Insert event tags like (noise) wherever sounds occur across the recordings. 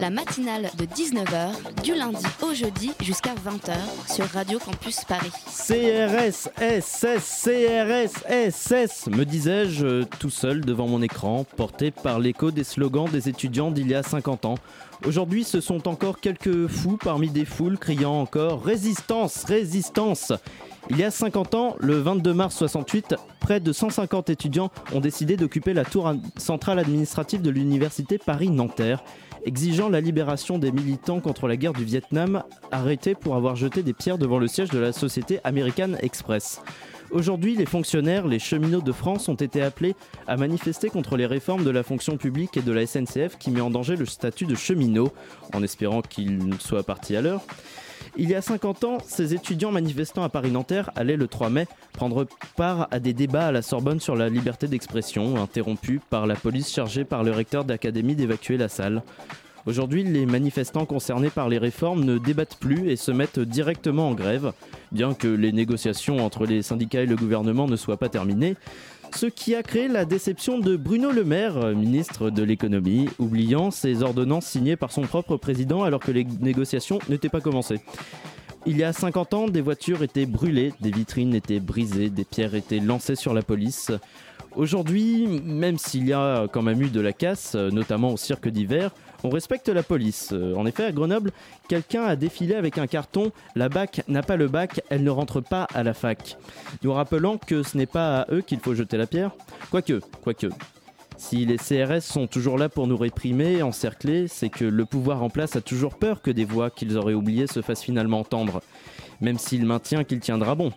La matinale de 19h, du lundi au jeudi jusqu'à 20h sur Radio Campus Paris. CRS, SS, CRS, SS, me disais-je euh, tout seul devant mon écran, porté par l'écho des slogans des étudiants d'il y a 50 ans. Aujourd'hui, ce sont encore quelques fous parmi des foules criant encore Résistance, résistance il y a 50 ans, le 22 mars 68, près de 150 étudiants ont décidé d'occuper la tour centrale administrative de l'université Paris-Nanterre, exigeant la libération des militants contre la guerre du Vietnam, arrêtés pour avoir jeté des pierres devant le siège de la société American Express. Aujourd'hui, les fonctionnaires, les cheminots de France ont été appelés à manifester contre les réformes de la fonction publique et de la SNCF qui met en danger le statut de cheminot, en espérant qu'ils soient partis à l'heure. Il y a 50 ans, ces étudiants manifestants à Paris-Nanterre allaient le 3 mai prendre part à des débats à la Sorbonne sur la liberté d'expression, interrompus par la police chargée par le recteur d'académie d'évacuer la salle. Aujourd'hui, les manifestants concernés par les réformes ne débattent plus et se mettent directement en grève, bien que les négociations entre les syndicats et le gouvernement ne soient pas terminées. Ce qui a créé la déception de Bruno Le Maire, ministre de l'économie, oubliant ses ordonnances signées par son propre président alors que les négociations n'étaient pas commencées. Il y a 50 ans, des voitures étaient brûlées, des vitrines étaient brisées, des pierres étaient lancées sur la police. Aujourd'hui, même s'il y a quand même eu de la casse, notamment au cirque d'hiver, on respecte la police. Euh, En effet, à Grenoble, quelqu'un a défilé avec un carton La BAC n'a pas le bac, elle ne rentre pas à la fac. Nous rappelant que ce n'est pas à eux qu'il faut jeter la pierre. Quoique, quoique. Si les CRS sont toujours là pour nous réprimer, encercler, c'est que le pouvoir en place a toujours peur que des voix qu'ils auraient oubliées se fassent finalement entendre, même s'il maintient qu'il tiendra bon.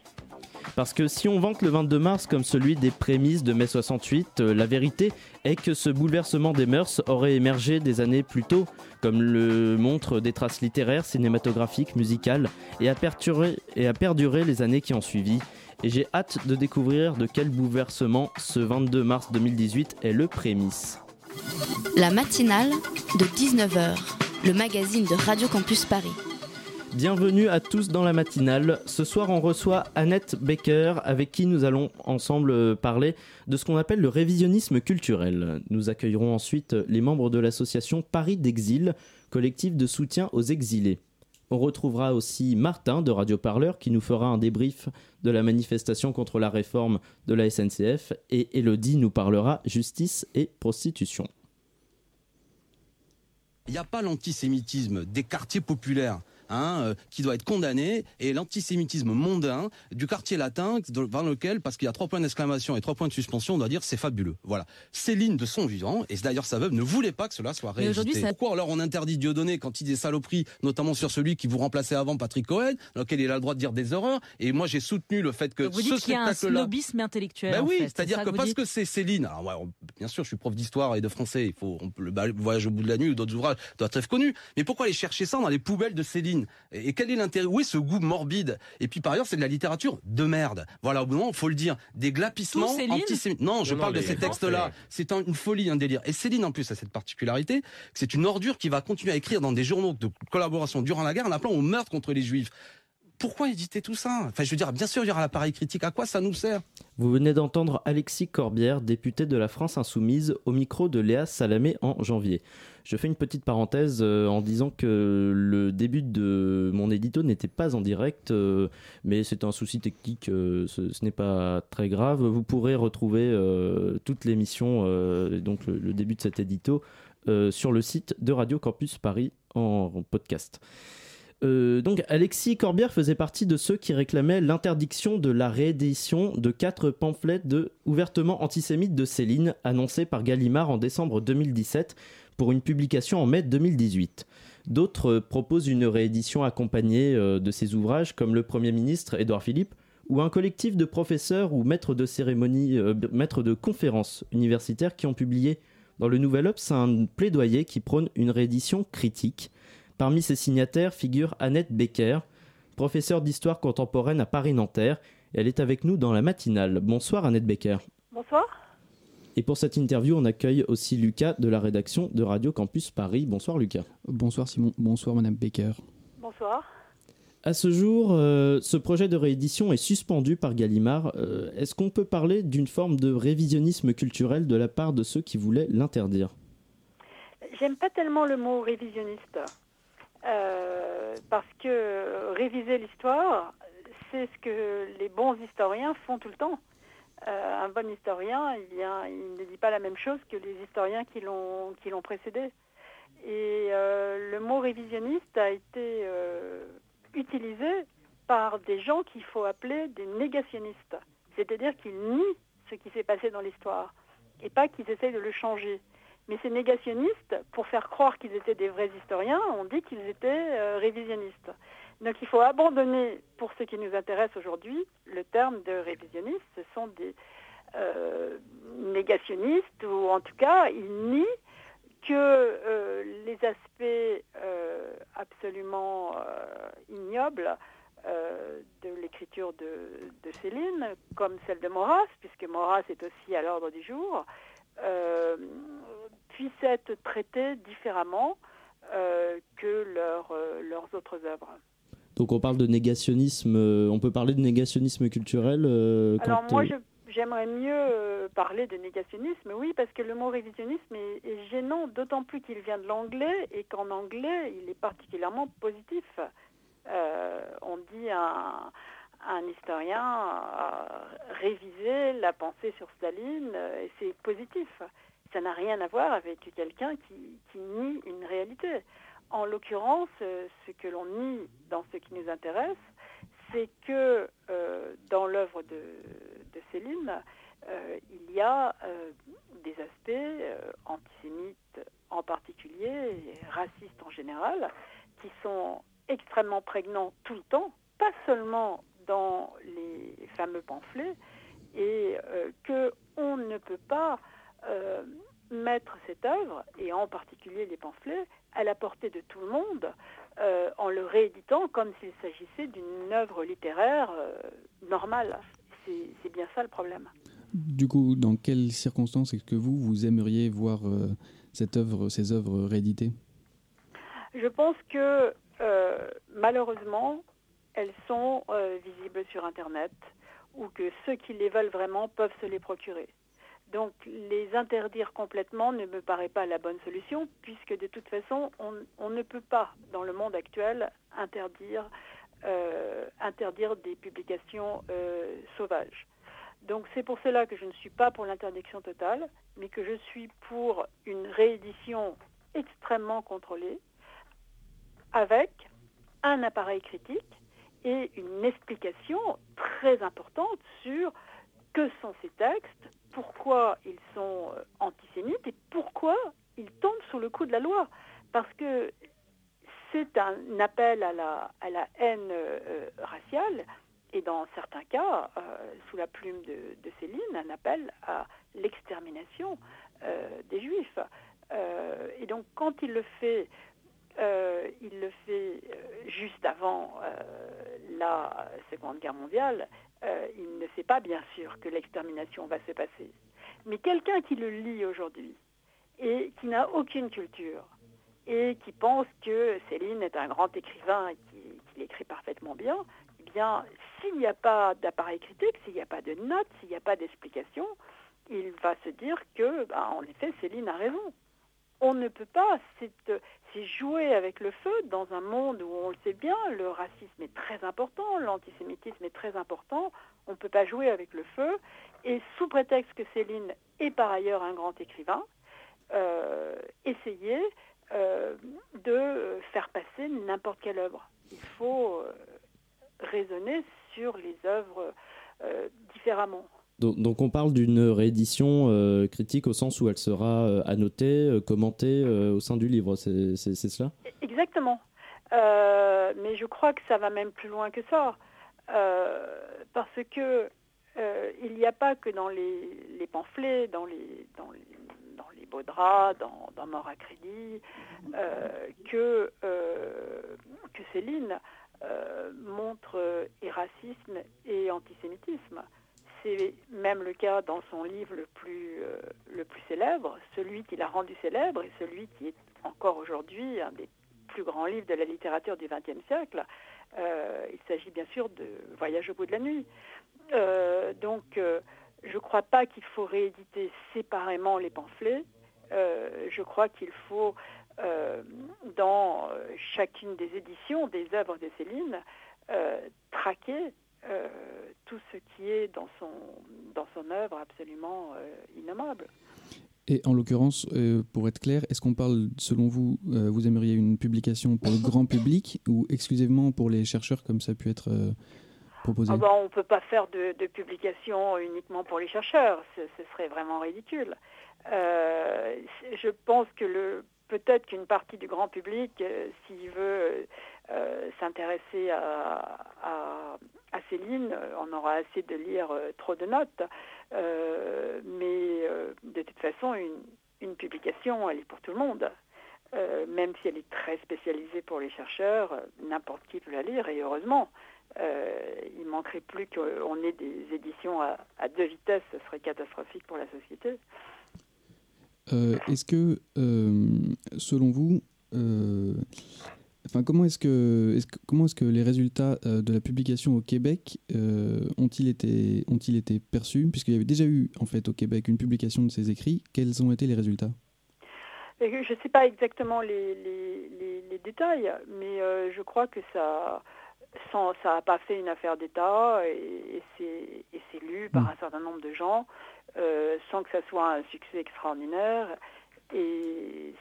Parce que si on vante le 22 mars comme celui des prémices de mai 68, euh, la vérité est que ce bouleversement des mœurs aurait émergé des années plus tôt, comme le montrent des traces littéraires, cinématographiques, musicales, et a, perturé- et a perduré les années qui ont suivi. Et j'ai hâte de découvrir de quel bouleversement ce 22 mars 2018 est le prémisse. La matinale de 19h, le magazine de Radio Campus Paris. Bienvenue à tous dans la matinale. Ce soir, on reçoit Annette Baker, avec qui nous allons ensemble euh, parler de ce qu'on appelle le révisionnisme culturel. Nous accueillerons ensuite les membres de l'association Paris d'Exil, collectif de soutien aux exilés. On retrouvera aussi Martin de Radio Parleur qui nous fera un débrief de la manifestation contre la réforme de la SNCF et Elodie nous parlera justice et prostitution. Il n'y a pas l'antisémitisme des quartiers populaires. Hein, euh, qui doit être condamné et l'antisémitisme mondain du quartier latin dans lequel parce qu'il y a trois points d'exclamation et trois points de suspension on doit dire c'est fabuleux voilà Céline de son vivant et d'ailleurs sa veuve ne voulait pas que cela soit réédité ça- pourquoi alors on interdit Dieudonné quand il dit des saloperies notamment sur celui qui vous remplaçait avant Patrick Cohen dans lequel il a le droit de dire des horreurs et moi j'ai soutenu le fait que Donc vous ce dites qu'il y a un spectacle là snobisme intellectuel. ben en oui, c'est-à-dire que parce que c'est Céline. Alors ouais, on- bien sûr, je suis prof d'histoire et de français. Il faut on le voyage au bout de la nuit ou d'autres ouvrages doivent être connus. Mais pourquoi aller chercher ça dans les poubelles de Céline? Et, et quel est l'intérêt Où est ce goût morbide? Et puis par ailleurs, c'est de la littérature de merde. Voilà, au bout d'un moment, faut le dire, des glapissements antisémites. Non, je Non, non, parle de ces textes-là. C'est un- une folie, un délire. Et Céline en plus a cette particularité, que c'est une ordure qui va continuer à écrire dans des journaux de collaboration durant la guerre en appelant au meurtre contre les juifs. Pourquoi éditer tout ça? Enfin, je veux dire, bien sûr, il y aura l'appareil critique. À quoi ça nous sert? Vous venez d'entendre Alexis Corbière, député de la France Insoumise, au micro de Léa Salamé en janvier. Je fais une petite parenthèse euh, en disant que le début de mon édito n'était pas en direct, euh, mais c'est un souci technique, euh, ce, n'est pas très grave. Vous pourrez retrouver toute l'émission, donc le, début de cet édito, sur le site de Radio Campus Paris en, podcast. Donc Alexis Corbière faisait partie de ceux qui réclamaient l'interdiction de la réédition de quatre pamphlets de ouvertement antisémites de Céline annoncés par Gallimard en décembre 2017 pour une publication en mai 2018. D'autres proposent une réédition accompagnée euh, de ces ouvrages comme le Premier ministre Édouard Philippe ou un collectif de professeurs ou maîtres de cérémonie, euh, maîtres de conférences universitaires qui ont publié dans le Nouvel Obs un plaidoyer qui prône une réédition critique Parmi ses signataires figure Annette Becker, professeure d'histoire contemporaine à Paris-Nanterre. Elle est avec nous dans la matinale. Bonsoir Annette Becker. Bonsoir. Et pour cette interview, on accueille aussi Lucas de la rédaction de Radio Campus Paris. Bonsoir Lucas. Bonsoir Simon, bonsoir Madame Becker. Bonsoir. À ce jour, euh, ce projet de réédition est suspendu par Gallimard. Euh, Est-ce qu'on peut parler d'une forme de révisionnisme culturel de la part de ceux qui voulaient l'interdire? J'aime pas tellement le mot révisionniste. Euh, parce que réviser l'histoire, c'est ce que les bons historiens font tout le temps. Euh, un bon historien, il, ne dit pas la même chose que les historiens qui l'ont précédé. Et euh, le mot révisionniste a été euh, utilisé par des gens qu'il faut appeler des négationnistes. C'est-à-dire qu'ils nient ce qui s'est passé dans l'histoire et pas qu'ils essayent de le changer. Mais ces négationnistes, pour faire croire qu'ils étaient des vrais historiens, ont dit qu'ils étaient révisionnistes. Donc il faut abandonner, pour ce qui nous intéresse aujourd'hui, le terme de révisionniste. Ce sont des euh, négationnistes, ou en tout cas, ils nient que euh, les aspects euh, absolument ignobles de l'écriture de, Céline, comme celle de Maurras, puisque Maurras est aussi à l'ordre du jour, puissent être traités différemment que leurs autres œuvres. Donc on parle de négationnisme, euh, on peut parler de négationnisme culturel euh, Alors quand, moi, je- j'aimerais mieux euh, parler de négationnisme, oui, parce que le mot révisionnisme est, est gênant, d'autant plus qu'il vient de l'anglais et qu'en anglais, il est particulièrement positif. Euh, on dit à un, un historien a révisé la pensée sur Staline euh, et c'est positif. Ça n'a rien à voir avec quelqu'un qui, qui nie une réalité. En l'occurrence, euh, ce que l'on nie dans ce qui nous intéresse, c'est que euh, dans l'œuvre de, Céline, euh, il y a des aspects antisémites en particulier, racistes en général, qui sont extrêmement prégnants tout le temps, pas seulement dans les fameux pamphlets, et que on ne peut pas mettre cette œuvre, et en particulier les pamphlets, à la portée de tout le monde, euh, en le rééditant comme s'il s'agissait d'une œuvre littéraire euh, normale. C'est bien ça le problème. Du coup, dans quelles circonstances est-ce que vous, vous aimeriez voir euh, cette œuvre, ces œuvres rééditées? Je pense que malheureusement, elles sont visibles sur Internet ou que ceux qui les veulent vraiment peuvent se les procurer. Donc les interdire complètement ne me paraît pas la bonne solution puisque de toute façon, on, ne peut pas, dans le monde actuel, interdire, euh, des publications euh, sauvages. Donc c'est pour cela que je ne suis pas pour l'interdiction totale, mais que je suis pour une réédition extrêmement contrôlée avec un appareil critique et une explication très importante sur que sont ces textes, pourquoi ils sont euh, antisémites et pourquoi ils tombent sous le coup de la loi. Parce que c'est un appel à la, haine euh, raciale et dans certains cas, euh, sous la plume de, Céline, un appel à l'extermination euh, des juifs. Euh, et donc quand il le fait euh, il le fait euh, juste avant euh, la Seconde Guerre mondiale. Euh, il ne sait pas, bien sûr, que l'extermination va se passer. Mais quelqu'un qui le lit aujourd'hui et qui n'a aucune culture et qui pense que Céline est un grand écrivain et qu'il écrit parfaitement bien, eh bien, s'il n'y a pas d'appareil critique, s'il n'y a pas de notes, s'il n'y a pas d'explication, il va se dire que, bah, en effet, Céline a raison on ne peut pas, c'est jouer avec le feu dans un monde où on le sait bien, le racisme est très important, l'antisémitisme est très important, on ne peut pas jouer avec le feu, et sous prétexte que Céline est par ailleurs un grand écrivain, euh, essayer euh, de faire passer n'importe quelle œuvre. Il faut euh, raisonner sur les œuvres euh, différemment. Donc, on parle d'une réédition euh, critique au sens où elle sera euh, annotée, euh, commentée au sein du livre, c'est cela? Exactement. Mais je crois que ça va même plus loin que ça. Parce que il n'y a pas que dans les, pamphlets, dans les, dans les, dans les beaux draps, dans, dans Mort à crédit, que Céline montre et racisme et antisémitisme. C'est même le cas dans son livre le plus, le plus célèbre, celui qui l'a rendu célèbre et celui qui est encore aujourd'hui un des plus grands livres de la littérature du XXe siècle. il s'agit bien sûr de Voyage au bout de la nuit. donc, je ne crois pas qu'il faut rééditer séparément les pamphlets. je crois qu'il faut euh, dans euh, chacune des éditions des œuvres de Céline, euh, tout ce qui est dans son, dans son œuvre absolument innommable. Et en l'occurrence, pour être clair, est-ce qu'on parle, selon vous, vous aimeriez une publication pour le grand public ou exclusivement pour les chercheurs comme ça a pu être proposé? Ah ben, On ne peut pas faire de, de, publication uniquement pour les chercheurs, ce, ce serait vraiment ridicule. je pense que le peut-être qu'une partie du grand public, euh, s'il veut euh, s'intéresser à, Céline, on aura assez de lire euh, trop de notes. mais de toute façon, une, publication, elle est pour tout le monde. même si elle est très spécialisée pour les chercheurs, n'importe qui peut la lire, et heureusement. il manquerait plus qu'on ait des éditions à, à, deux vitesses, ce serait catastrophique pour la société. Euh, est-ce que, euh, selon vous, euh, enfin, comment est-ce que, est comment est-ce que les résultats de la publication au Québec ont-ils été, ont-ils été perçus? Puisqu'il y avait déjà eu, en fait, au Québec une publication de ces écrits. Quels ont été les résultats? Je ne sais pas exactement les, les, détails, mais je crois que ça ça n'a pas fait une affaire d'État et, et c'est lu par hmm. un certain nombre de gens. Euh, sans que ça soit un succès extraordinaire. Et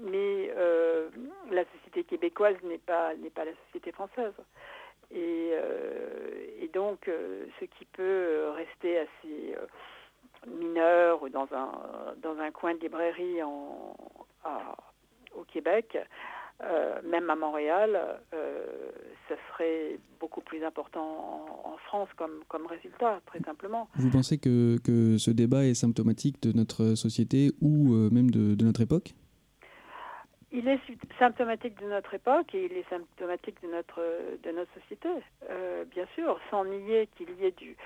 mais euh, la société québécoise n'est pas pas la société française. Et, euh, donc, ce qui peut rester assez mineur ou dans un dans un coin de librairie en, au Québec, euh, même à Montréal, euh, ça serait beaucoup plus important en, France comme, résultat, très simplement. Vous pensez que, que ce débat est symptomatique de notre société ou euh, même de, notre époque? Il est symptomatique de notre époque et il est symptomatique de notre, de notre société, bien sûr, sans nier qu'il y ait du,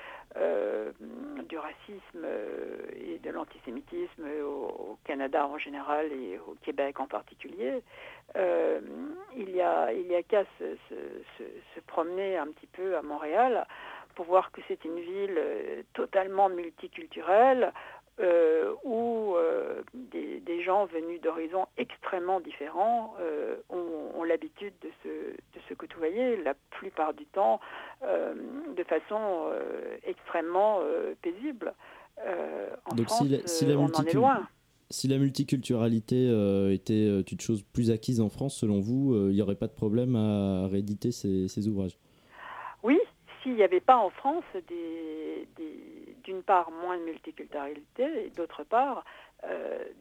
du racisme et de l'antisémitisme au, Canada en général et au Québec en particulier. Euh, il y a, il y a qu'à se, se, promener un petit peu à Montréal pour voir que c'est une ville euh, totalement multiculturelle euh, où euh, des, des, gens venus d'horizons extrêmement différents euh, ont, ont l'habitude de se, de se côtoyer la plupart du temps de façon extrêmement paisible. en Donc France, si la, on en est loin si la multiculturalité était une chose plus acquise en France, selon vous, il n'y aurait pas de problème à rééditer ces, ouvrages? Oui, s'il n'y avait pas en France d'une part moins de multiculturalité et d'autre part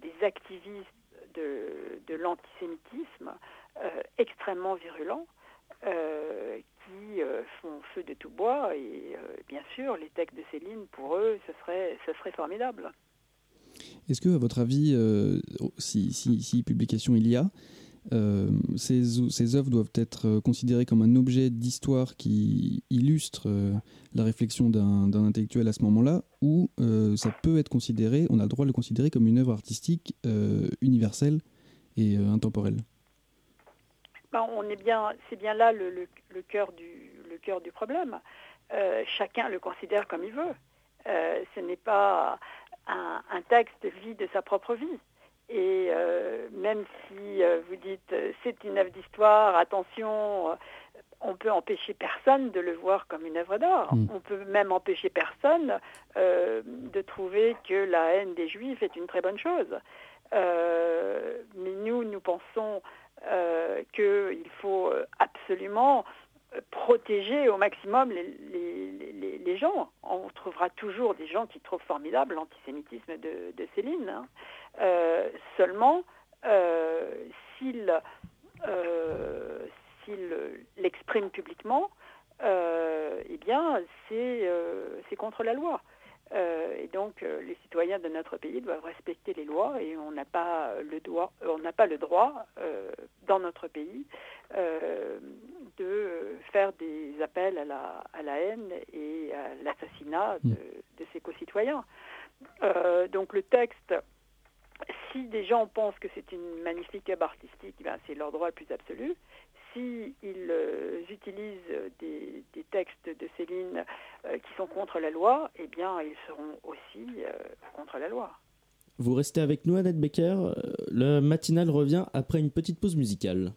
des activistes de, l'antisémitisme extrêmement virulents qui font feu de tout bois et bien sûr les textes de Céline pour eux ce serait, ce serait formidable. Est-ce que, à votre avis, euh, si, si, publication il y a, euh, ces, œuvres doivent être euh, considérées comme un objet d'histoire qui illustre la réflexion d'un intellectuel à ce moment-là, ou ça peut être considéré, on a le droit de le considérer comme une œuvre artistique universelle et intemporelle ben, on est bien, c'est bien là le, le, le, cœur du, le cœur du problème. chacun le considère comme il veut. ce n'est pas un, texte vit de sa propre vie. Et euh, même si euh, vous dites euh, c'est une œuvre d'histoire, attention, on peut empêcher personne de le voir comme une œuvre d'art. Mm. On peut même empêcher personne de trouver que la haine des juifs est une très bonne chose. mais nous, nous pensons qu'il faut absolument protéger au maximum les, gens. On trouvera toujours des gens qui trouvent formidable l'antisémitisme de, Céline. Hein. Euh, seulement, euh, s'il euh, l'exprime publiquement, eh bien, c'est contre la loi. Et donc, les citoyens de notre pays doivent respecter les lois et on n'a pas le droit, on n'a pas le droit dans notre pays de faire des appels à la, à la haine et à l'assassinat de, de, ses concitoyens. donc le texte si des gens pensent que c'est une magnifique œuvre artistique, ben c'est leur droit le plus absolu. S'ils euh, utilisent des, textes de Céline euh, qui sont contre la loi, eh bien, ils seront aussi euh, contre la loi. Vous restez avec nous, Annette Becker. Le matinal revient après une petite pause musicale.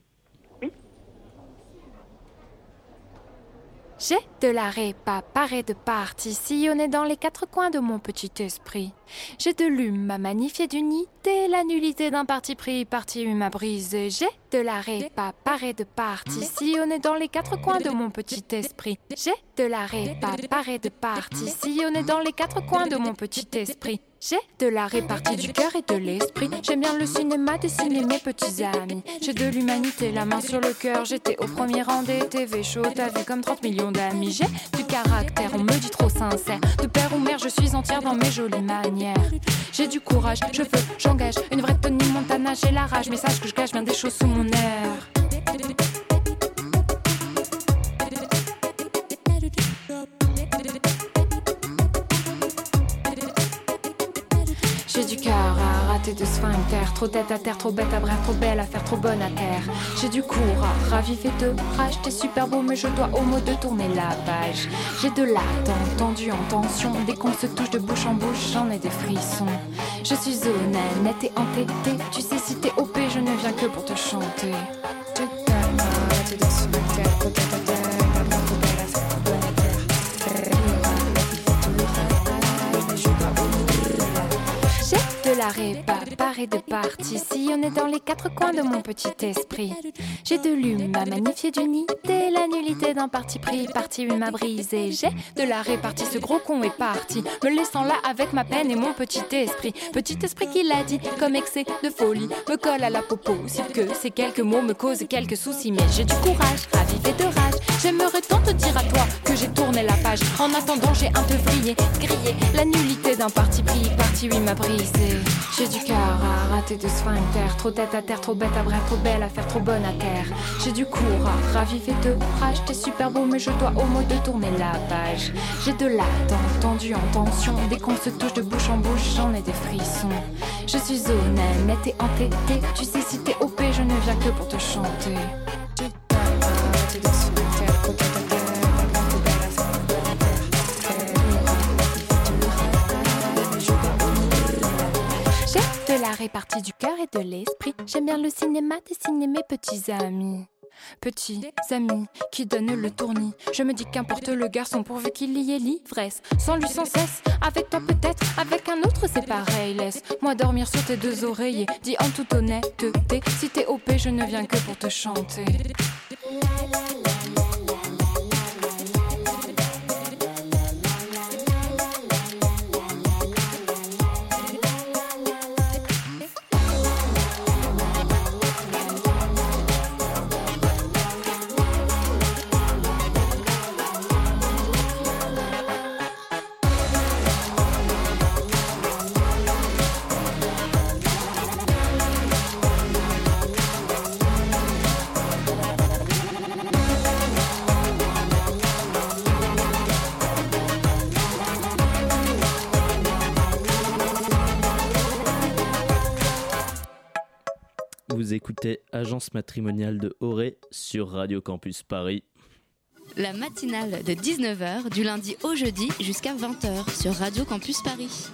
J'ai de la répa parée de parties sillonnées dans les quatre coins de mon petit esprit. J'ai de l'hume à magnifier d'unité, la nullité d'un parti pris, parti hume à. J'ai de la répa parée de parties sillonnées dans les quatre coins de mon petit esprit. J'ai de la répa parée de parties sillonnées dans les quatre coins de mon petit esprit. J'ai de la répartie du cœur et de l'esprit. J'aime bien le cinéma, dessiner mes petits amis. J'ai de l'humanité, la main sur le cœur. J'étais au premier rang des TV shows. T'as vu comme 30 millions d'amis. J'ai du caractère, on me dit trop sincère. De père ou mère, je suis entière dans mes jolies manières. J'ai du courage, je veux, j'engage. Une vraie Tony Montana, j'ai la rage. Mais sache que je cache bien des choses sous mon air. De sphincter, trop tête à terre, trop bête à bref, trop belle à faire, trop bonne à terre. J'ai du courage, ravivé de rage, t'es super beau, mais je dois au mot de tourner la page. J'ai de l'attente, tendu en tension, dès qu'on se touche de bouche en bouche, j'en ai des frissons. Je suis honnête et entêtée, tu sais si t'es OP, je ne viens que pour te chanter. La répa, parée de parties, sillonnée dans les quatre coins de mon petit esprit. J'ai de l'hume à magnifier d'unité, la nullité d'un parti pris, parti une m'a brisé. J'ai de la répartie, ce gros con est parti, me laissant là avec ma peine et mon petit esprit. Petit esprit qui l'a dit, comme excès de folie, me colle à la peau si que ces quelques mots me causent quelques soucis. Mais j'ai du courage, ravivé de rage, j'aimerais tant te dire à toi que j'ai tourné la page. En attendant, j'ai un peu vrillé, grillé, la nullité d'un parti pris, parti oui m'a brisé. J'ai du cœur à rater de sphincter, trop tête à terre, trop bête à bref, trop belle à faire, trop bonne à terre. J'ai du cours à raviver de rage, t'es super beau, mais je dois au mot de tourner la page. J'ai de l'attente, tendu en tension, dès qu'on se touche de bouche en bouche, j'en ai des frissons. Je suis honnête et entêtée, tu sais si t'es OP, je ne viens que pour te chanter. La répartie du cœur et de l'esprit. J'aime bien le cinéma, dessiner mes petits amis. Petits amis qui donnent le tournis. Je me dis qu'importe le garçon pourvu qu'il y ait l'ivresse. Sans lui sans cesse, avec toi peut-être, avec un autre c'est pareil. Laisse-moi dormir sur tes deux oreillers. Dis en toute honnêteté, si t'es OP, je ne viens que pour te chanter. Écoutez Agence matrimoniale de Auré sur Radio Campus Paris. La matinale de 19h du lundi au jeudi jusqu'à 20h sur Radio Campus Paris.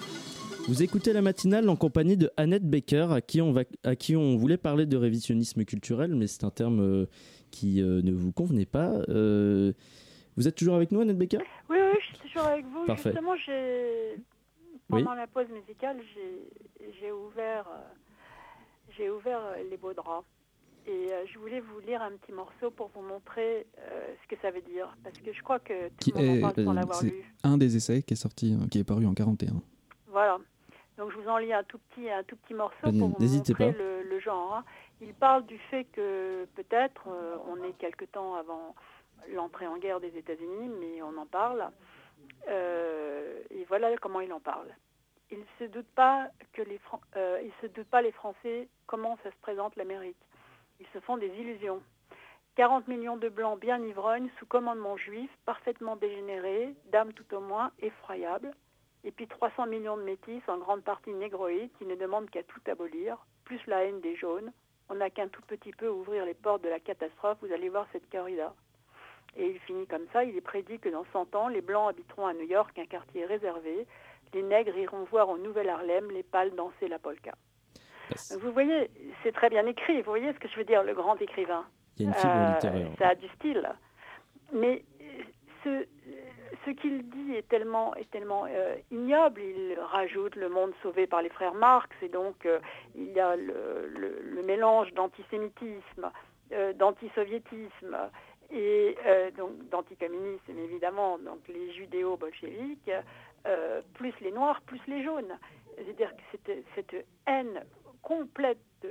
Vous écoutez la matinale en compagnie de Annette Baker, à qui on, va, à qui on voulait parler de révisionnisme culturel, mais c'est un terme euh, qui euh, ne vous convenait pas. Euh, vous êtes toujours avec nous, Annette Baker? Oui, oui, je suis toujours avec vous. Parfait. Justement, pendant la pause musicale, j'ai ouvert j'ai ouvert euh, les beaux draps. Et euh, je voulais vous lire un petit morceau pour vous montrer euh, ce que ça veut dire. Parce que je crois que tout le monde en parle sans l'avoir lu. un des essais qui est sorti, qui est paru en 41. Voilà. Donc je vous en lis un tout petit, un tout petit morceau pour vous montrer le, genre. Hein. Il parle du fait que peut-être on est quelque temps avant l'entrée en guerre des États-Unis, mais on en parle. et voilà comment il en parle ils ne se doutent pas que les euh, les Français comment ça se présente l'Amérique. Ils se font des illusions. 40 millions de blancs bien ivrognes sous commandement juif, parfaitement dégénérés, d'âmes tout au moins effroyables, et puis 300 millions de métis, en grande partie négroïdes, qui ne demandent qu'à tout abolir, plus la haine des jaunes. On n'a qu'un tout petit peu ouvrir les portes de la catastrophe, vous allez voir cette corrida. Et il finit comme ça, il est prédit que dans 100 ans, les Blancs habiteront à New York un quartier réservé, les nègres iront voir au Nouvel Harlem les pâles danser la polka. vous voyez, c'est très bien écrit, vous voyez ce que je veux dire, le grand écrivain? Il y a une fibre Euh, littéraire. Ça a du style. Mais ce, ce qu'il dit est tellement, est tellement euh, ignoble. Il rajoute le monde sauvé par les frères Marx, et donc euh, il y a le, le- le mélange d'antisémitisme, euh, d'antisoviétisme et euh, donc d'anticommunisme évidemment, donc les judéo-bolcheviques, euh, plus les noirs, plus les jaunes. C'est-à-dire que cette, haine complète de,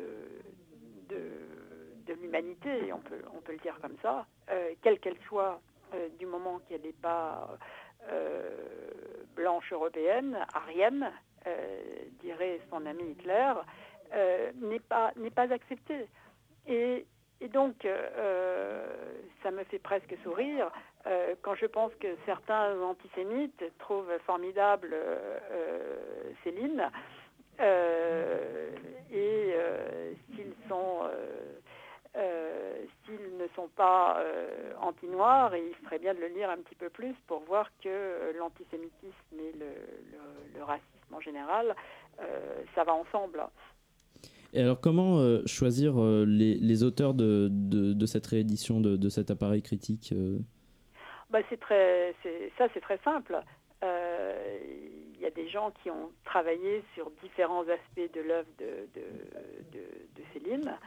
l'humanité, on peut, le dire comme ça, euh, quelle qu'elle soit, euh, du moment qu'elle n'est pas blanche européenne, arienne, dirait son ami Hitler, n'est pas, acceptée. Et donc, euh, ça me fait presque sourire euh, quand je pense que certains antisémites trouvent formidable euh, euh, Céline euh, et euh, s'ils euh, euh, ne sont pas euh, anti-noirs, il serait bien de le lire un petit peu plus pour voir que euh, l'antisémitisme et le, racisme en général, euh, ça va ensemble. Et alors, comment euh, choisir euh, les, auteurs de, cette réédition de, cet appareil critique euh? Bah, c'est très, ça c'est très simple. Il y a des gens qui ont travaillé sur différents aspects de l'œuvre de, Céline,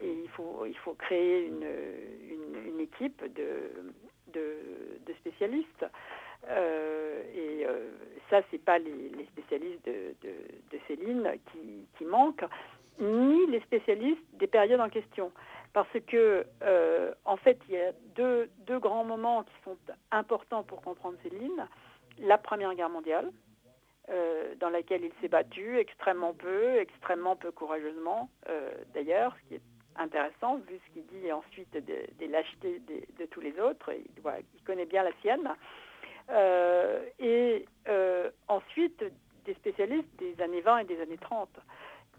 et il faut, créer une, équipe de, spécialistes. Et euh, ça, c'est pas les, spécialistes de, Céline qui manquent, ni les spécialistes des périodes en question. Parce que, euh, en fait, il y a deux, grands moments qui sont importants pour comprendre Céline. La Première Guerre mondiale, euh, dans laquelle il s'est battu extrêmement peu, extrêmement peu courageusement, euh, d'ailleurs, ce qui est intéressant, vu ce qu'il dit ensuite des, lâchetés de tous les autres. Il, connaît bien la sienne. Et ensuite, des spécialistes des années 20 et des années 30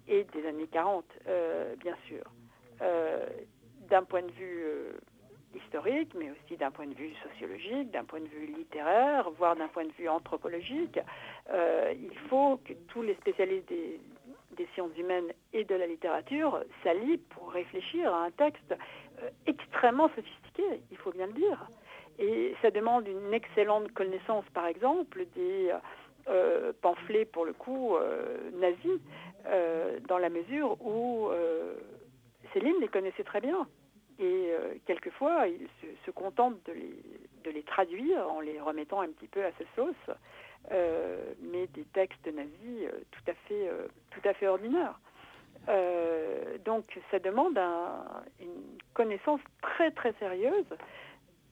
et des années 40, euh, bien sûr. Euh, d'un point de vue euh, historique, mais aussi d'un point de vue sociologique, d'un point de vue littéraire, voire d'un point de vue anthropologique. Il faut que tous les spécialistes des, sciences humaines et de la littérature s'allient pour réfléchir à un texte extrêmement sophistiqué, il faut bien le dire. Et ça demande une excellente connaissance, par exemple, des euh, pamphlets, pour le coup, euh, nazis, euh, dans la mesure où euh, Céline les connaissait très bien. Et euh, quelquefois, il se, contente de les, de les traduire en les remettant un petit peu à sa sauce, euh, mais des textes nazis tout à fait, tout à fait ordinaires. Donc, ça demande un- une connaissance très très sérieuse,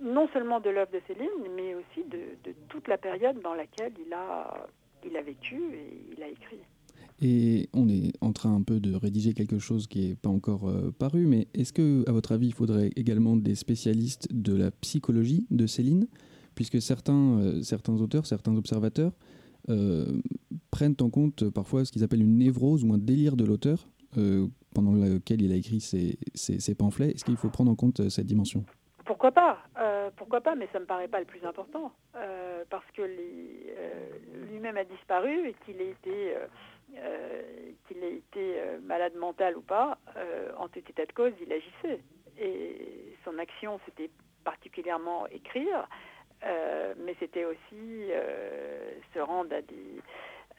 non seulement de l'œuvre de Céline, mais aussi de, de toute la période dans laquelle il a, il a vécu et il a écrit. Et on est en train un peu de rédiger quelque chose qui n'est pas encore euh, paru, mais est-ce que, à votre avis, il faudrait également des spécialistes de la psychologie de Céline? Puisque certains, euh, certains auteurs, certains observateurs euh, prennent en compte parfois ce qu'ils appellent une névrose ou un délire de l'auteur pendant lequel il a écrit ses, pamphlets. Est-ce qu'il faut prendre en compte cette dimension? Pourquoi pas Pourquoi pas Mais ça me paraît pas le plus important parce que lui-même a disparu et qu'il ait été, qu'il ait été euh, malade mental ou pas, euh, en tout état de cause, il agissait et son action c'était particulièrement écrire, euh, mais c'était aussi euh, se rendre à des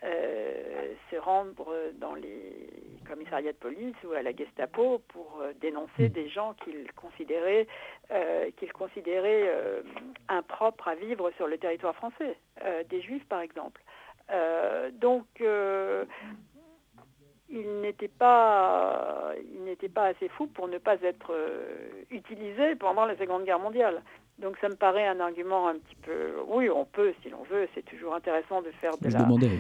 euh, se rendre dans les commissariats de police ou à la Gestapo pour euh, dénoncer des gens qu'il considérait, euh, qu'il considérait euh, impropres à vivre sur le territoire français, euh, des juifs par exemple. Euh, donc euh, il n'était pas, il n'était pas assez fou pour ne pas être euh, utilisé pendant la Seconde Guerre mondiale. Donc ça me paraît un argument un petit peu. Oui, on peut, si l'on veut. C'est toujours intéressant de faire de Je la demandais.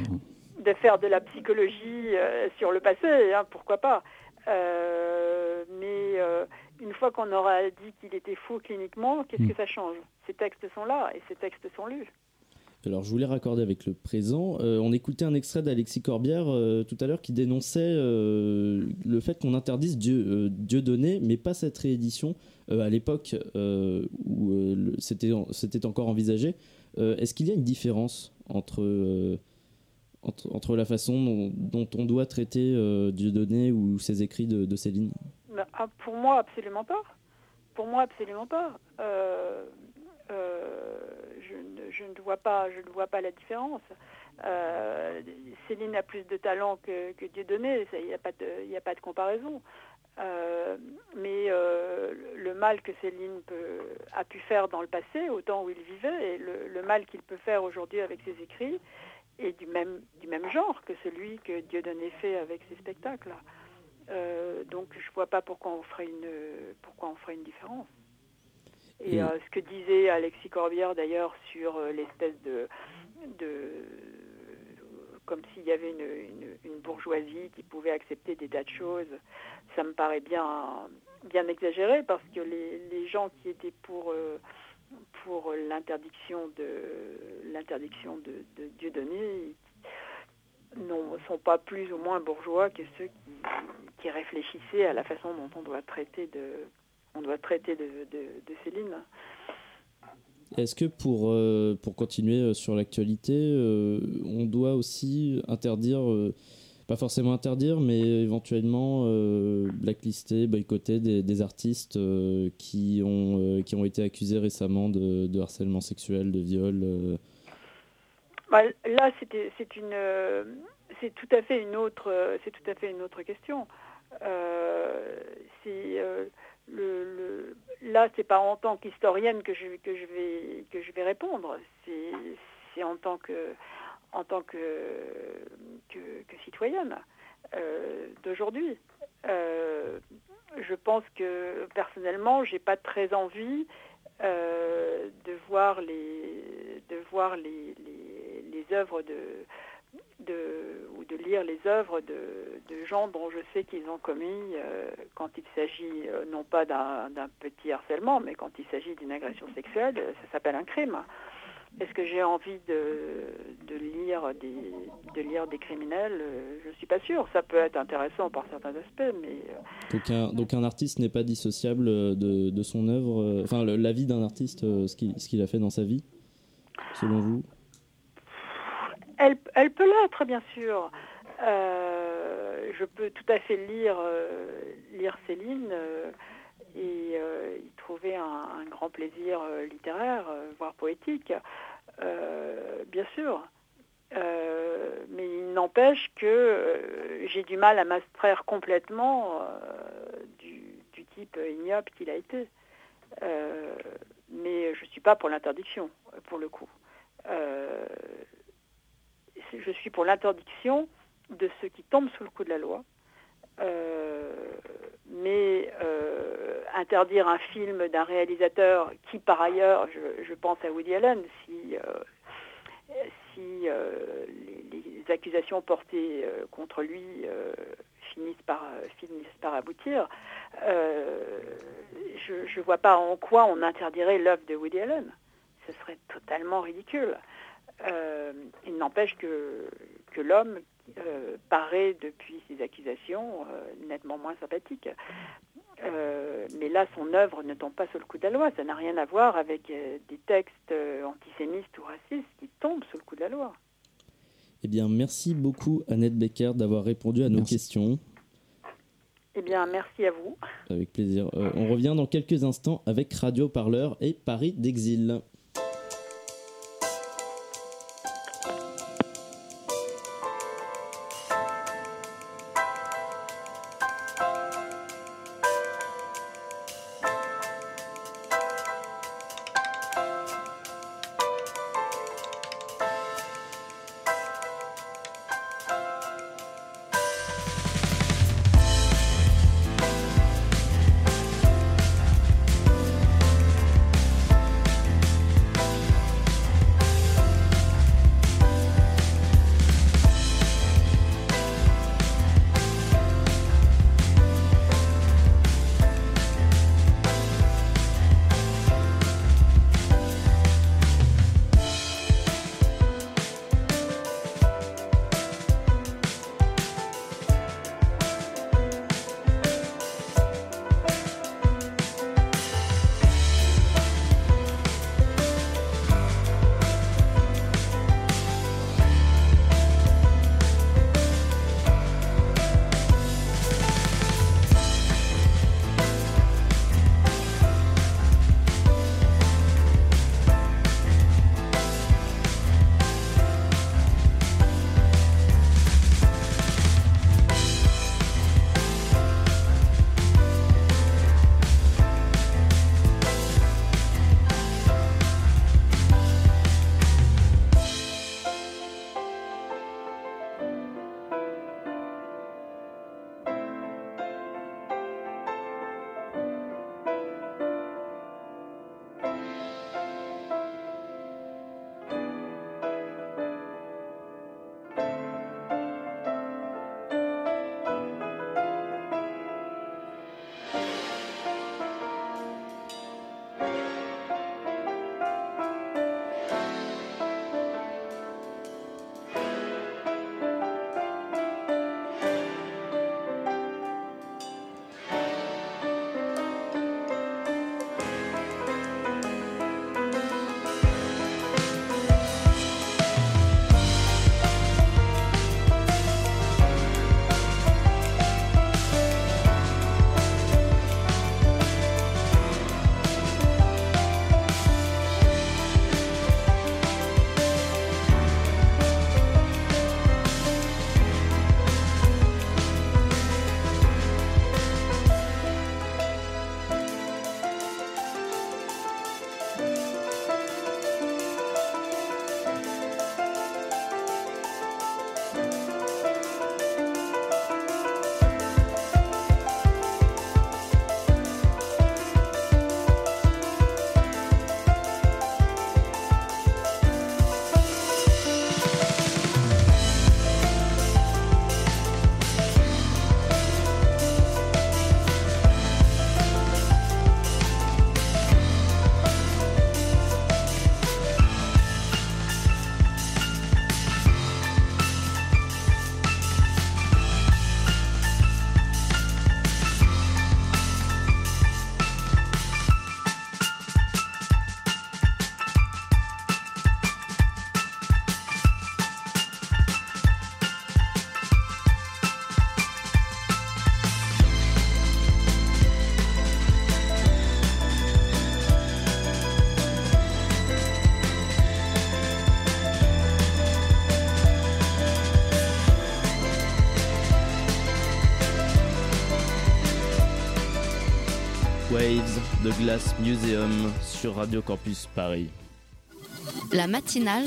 de faire de la psychologie euh, sur le passé, hein, pourquoi pas. Euh, mais euh, une fois qu'on aura dit qu'il était faux cliniquement, qu'est-ce Mm. que ça change? Ces textes sont là et ces textes sont lus. Alors, je voulais raccorder avec le présent. Euh, on écoutait un extrait d'Alexis Corbière euh, tout à l'heure qui dénonçait euh, le fait qu'on interdise Dieu, euh, Dieudonné, mais pas cette réédition à l'époque où c'était encore envisagé. Est-ce qu'il y a une différence entre, entre, la façon dont, on doit traiter euh, Dieudonné ou ses écrits de, Céline? Ben, ah, pour moi, absolument pas. Pour moi, absolument pas. Euh, ne, je ne vois pas, je ne vois pas la différence. Euh, Céline a plus de talent que, que Dieudonné, il n'y a pas de, comparaison. Euh, mais euh, le mal que Céline peut, a pu faire dans le passé, au temps où il vivait, et le, mal qu'il peut faire aujourd'hui avec ses écrits, est du même, du même genre que celui que Dieudonné fait avec ses spectacles. Donc je vois pas pourquoi on ferait une pourquoi on ferait une différence. Et Et- euh, ce que disait Alexis Corbière d'ailleurs sur euh, l'espèce de de comme s'il y avait une, une- une bourgeoisie qui pouvait accepter des tas de choses, ça me paraît bien bien exagéré parce que les, les gens qui étaient pour euh, pour l'interdiction de l'interdiction de, de Dieudonné ne sont pas plus ou moins bourgeois que ceux qui, qui réfléchissaient à la façon dont on doit traiter de on doit traiter de, de, de Céline. Est-ce que pour, euh, pour continuer euh, sur l'actualité, euh, on doit aussi interdire, euh, pas forcément interdire, mais éventuellement blacklister, boycotter des, des artistes qui, ont, qui ont été accusés récemment de, de harcèlement sexuel, de viol. Bah, là, c'est une c'est tout à fait une autre c'est tout à fait une autre question. C'est le, le- là, c'est pas en tant qu'historienne que je que je vais que je vais répondre. C'est en tant que en tant que que, citoyenne euh, d'aujourd'hui. Euh, je pense que personnellement, j'ai pas très envie euh, de voir les de voir les, les œuvres de, de ou de lire les œuvres de, de gens dont je sais qu'ils ont commis euh, quand il s'agit euh, non pas d'un petit harcèlement mais quand il s'agit d'une agression sexuelle euh, ça s'appelle un crime. Est-ce que j'ai envie de, de lire des de lire des criminels? Je suis pas sûre. Ça peut être intéressant par certains aspects mais donc, un, donc un artiste n'est pas dissociable de, de son œuvre, enfin la vie d'un artiste, ce qu'il ce qu'il a fait dans sa vie, selon vous? Elle, peut l'être, bien sûr. Euh, je peux tout à fait lire, euh, Céline euh, et y trouver un, grand plaisir littéraire, voire poétique, bien sûr. Mais il n'empêche que j'ai du mal à m'abstraire complètement du, du type ignoble qu'il a été. Mais je ne suis pas pour l'interdiction, pour le coup. Je suis pour l'interdiction de ceux qui tombent sous le coup de la loi. Euh, mais euh, interdire un film d'un réalisateur qui, par ailleurs, je, pense à Woody Allen, si, euh, les, accusations portées contre lui finissent, par, finissent par aboutir, je ne vois pas en quoi on interdirait l'œuvre de Woody Allen. Ce serait totalement ridicule. Euh, il n'empêche que, que l'homme euh, paraît depuis ces accusations euh, nettement moins sympathique. Euh, mais là, son œuvre ne tombe pas sous le coup de la loi. Ça n'a rien à voir avec euh, des textes euh, antisémites ou racistes qui tombent sous le coup de la loi. Eh bien, merci beaucoup Annette Becker d'avoir répondu à nos questions. Eh bien, merci à vous. Avec plaisir. Euh, on revient dans quelques instants avec Radio Parleur et Paris d'Exil. The Glass Museum sur Radio Campus Paris. La matinale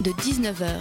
de 19h